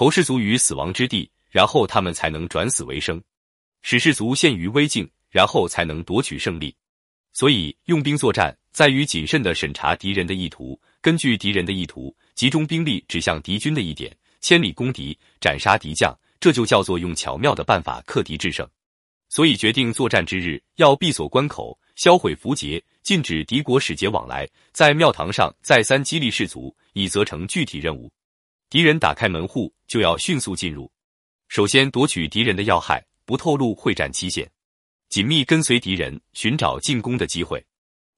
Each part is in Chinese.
投士卒于死亡之地，然后他们才能转死为生，使士卒陷于危境，然后才能夺取胜利。所以，用兵作战在于谨慎的审查敌人的意图，根据敌人的意图，集中兵力指向敌军的一点，千里攻敌，斩杀敌将，这就叫做用巧妙的办法克敌制胜。所以，决定作战之日，要闭锁关口，销毁符节，禁止敌国使节往来。在庙堂上再三激励士卒，以责成具体任务。敌人打开门户，就要迅速进入，首先夺取敌人的要害，不透露会战期限。紧密跟随敌人，寻找进攻的机会。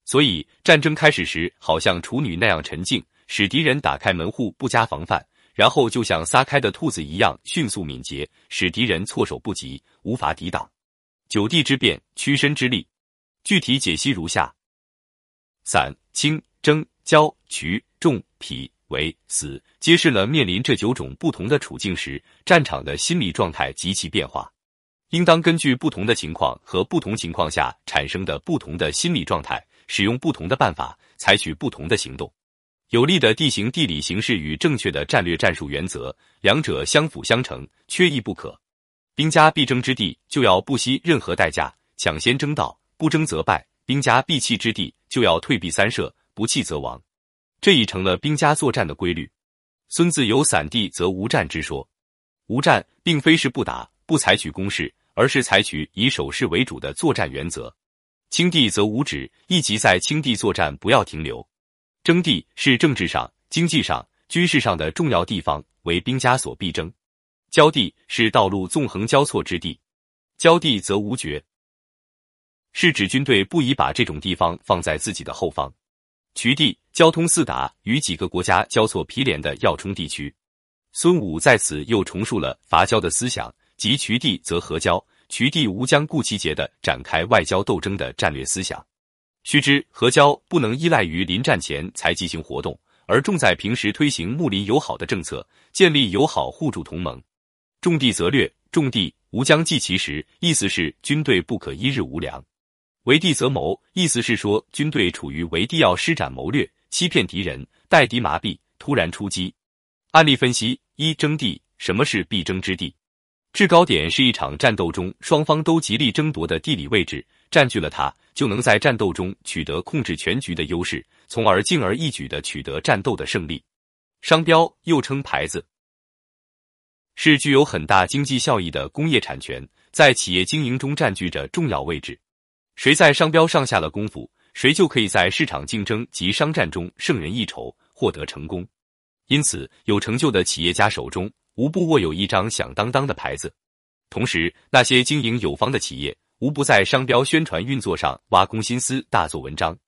所以战争开始时，好像处女那样沉静，使敌人打开门户不加防范，然后就像撒开的兔子一样迅速敏捷，使敌人措手不及，无法抵挡。九地之变，屈身之力，具体解析如下：散、轻、征、交、渠、重、痞、为、死，揭示了面临这九种不同的处境时，战场的心理状态及其变化。应当根据不同的情况和不同情况下产生的不同的心理状态，使用不同的办法，采取不同的行动。有利的地形地理形势与正确的战略战术原则，两者相辅相成，缺一不可。兵家必争之地，就要不惜任何代价抢先争道，不争则败；兵家必弃之地，就要退避三舍，不弃则亡。这已成了兵家作战的规律。孙子有散地则无战之说，无战并非是不打，不采取攻势。而是采取以守势为主的作战原则。轻地则无止，意即在轻地作战不要停留。征地是政治上、经济上、军事上的重要地方，为兵家所必争。交地是道路纵横交错之地，交地则无绝，是指军队不宜把这种地方放在自己的后方。渠地交通四达，与几个国家交错毗连的要冲地区。孙武在此又重述了伐交的思想。及渠地则合交，渠地无将顾其节的展开外交斗争的战略思想。须知合交不能依赖于临战前才进行活动，而重在平时推行睦邻友好的政策，建立友好互助同盟。重地则略，重地无将计其时，意思是军队不可一日无粮。围地则谋，意思是说军队处于围地要施展谋略，欺骗敌人，待敌麻痹，突然出击。案例分析：一征地，什么是必争之地？制高点是一场战斗中双方都极力争夺的地理位置，占据了它，就能在战斗中取得控制全局的优势，从而轻而易举的取得战斗的胜利。商标又称牌子，是具有很大经济效益的工业产权，在企业经营中占据着重要位置。谁在商标上下了功夫，谁就可以在市场竞争及商战中胜人一筹，获得成功。因此，有成就的企业家手中。无不握有一张响当当的牌子，同时那些经营有方的企业，无不在商标宣传运作上挖空心思，大做文章。